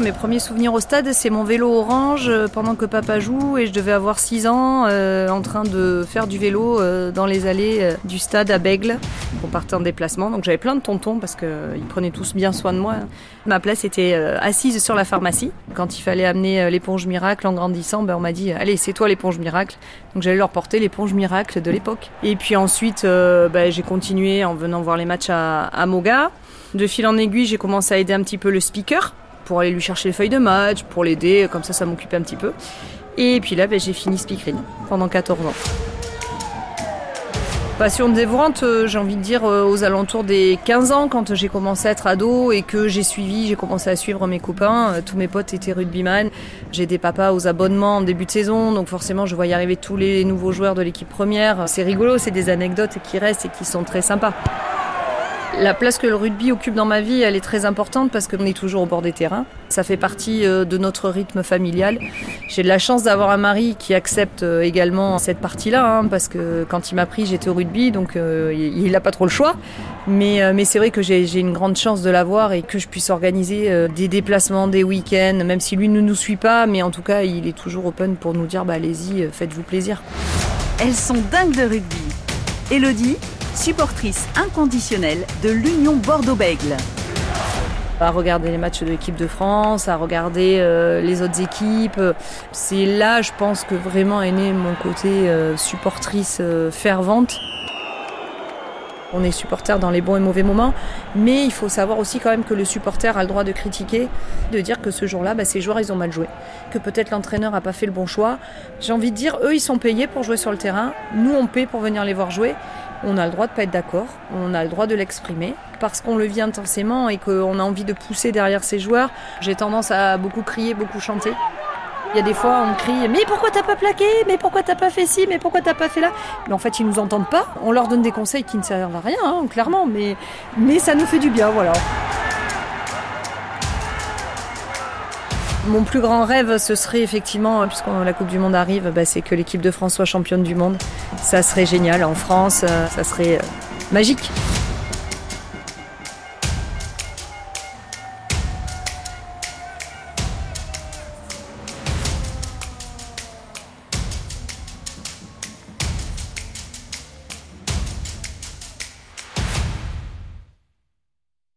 mes premiers souvenirs au stade, c'est mon vélo orange euh, pendant que papa joue et je devais avoir 6 ans euh, en train de faire du vélo euh, dans les allées du stade à Bègle. On partait en déplacement, donc j'avais plein de tontons parce qu'ils prenaient tous bien soin de moi. Ma place était assise sur la pharmacie. Quand il fallait amener l'éponge miracle en grandissant, ben, on m'a dit allez c'est toi l'éponge miracle. Donc j'allais leur porter l'éponge miracle de l'époque. Et puis ensuite ben, j'ai continué en venant voir les matchs à, à Moga. De fil en aiguille, j'ai commencé à aider un petit peu le speaker pour aller lui chercher les feuilles de match, pour l'aider, comme ça ça m'occupait un petit peu. Et puis là, ben, j'ai fini speakerine pendant 14 ans. Passion dévorante, euh, j'ai envie de dire euh, aux alentours des 15 ans, quand j'ai commencé à être ado et que j'ai suivi, j'ai commencé à suivre mes copains. Euh, tous mes potes étaient rugbyman. J'ai des papas aux abonnements en début de saison, donc forcément je voyais arriver tous les nouveaux joueurs de l'équipe première. C'est rigolo, c'est des anecdotes qui restent et qui sont très sympas. La place que le rugby occupe dans ma vie, elle est très importante parce qu'on est toujours au bord des terrains. Ça fait partie euh, de notre rythme familial. J'ai de la chance d'avoir un mari qui accepte euh, également cette partie-là, hein, parce que quand il m'a pris, j'étais au rugby, donc euh, il n'a pas trop le choix. Mais, c'est vrai que j'ai une grande chance de l'avoir et que je puisse organiser des déplacements, des week-ends, même si lui ne nous suit pas, mais en tout cas, il est toujours open pour nous dire bah, allez-y, faites-vous plaisir. Elles sont dingues de rugby. Elodie, supportrice inconditionnelle de l'Union Bordeaux-Bègle. À regarder les matchs de l'équipe de France, à regarder euh, les autres équipes. C'est là, je pense, que vraiment est né mon côté euh, supportrice euh, fervente. On est supporter dans les bons et mauvais moments, mais il faut savoir aussi quand même que le supporter a le droit de critiquer, de dire que ce jour-là, bah, ces joueurs, ils ont mal joué, que peut-être l'entraîneur n'a pas fait le bon choix. J'ai envie de dire, eux, ils sont payés pour jouer sur le terrain, nous, on paie pour venir les voir jouer. On a le droit de pas être d'accord, on a le droit de l'exprimer parce qu'on le vit intensément et qu'on a envie de pousser derrière ces joueurs. J'ai tendance à beaucoup crier, beaucoup chanter. Il y a des fois, on crie Mais pourquoi t'as pas plaqué? Mais pourquoi t'as pas fait ci? Mais pourquoi t'as pas fait là? Mais en fait, ils nous entendent pas. On leur donne des conseils qui ne servent à rien, hein, clairement, mais, mais ça nous fait du bien, voilà. Mon plus grand rêve, ce serait effectivement, puisque la Coupe du Monde arrive, bah, c'est que l'équipe de France soit championne du monde. Ça serait génial en France, euh, ça serait euh, magique.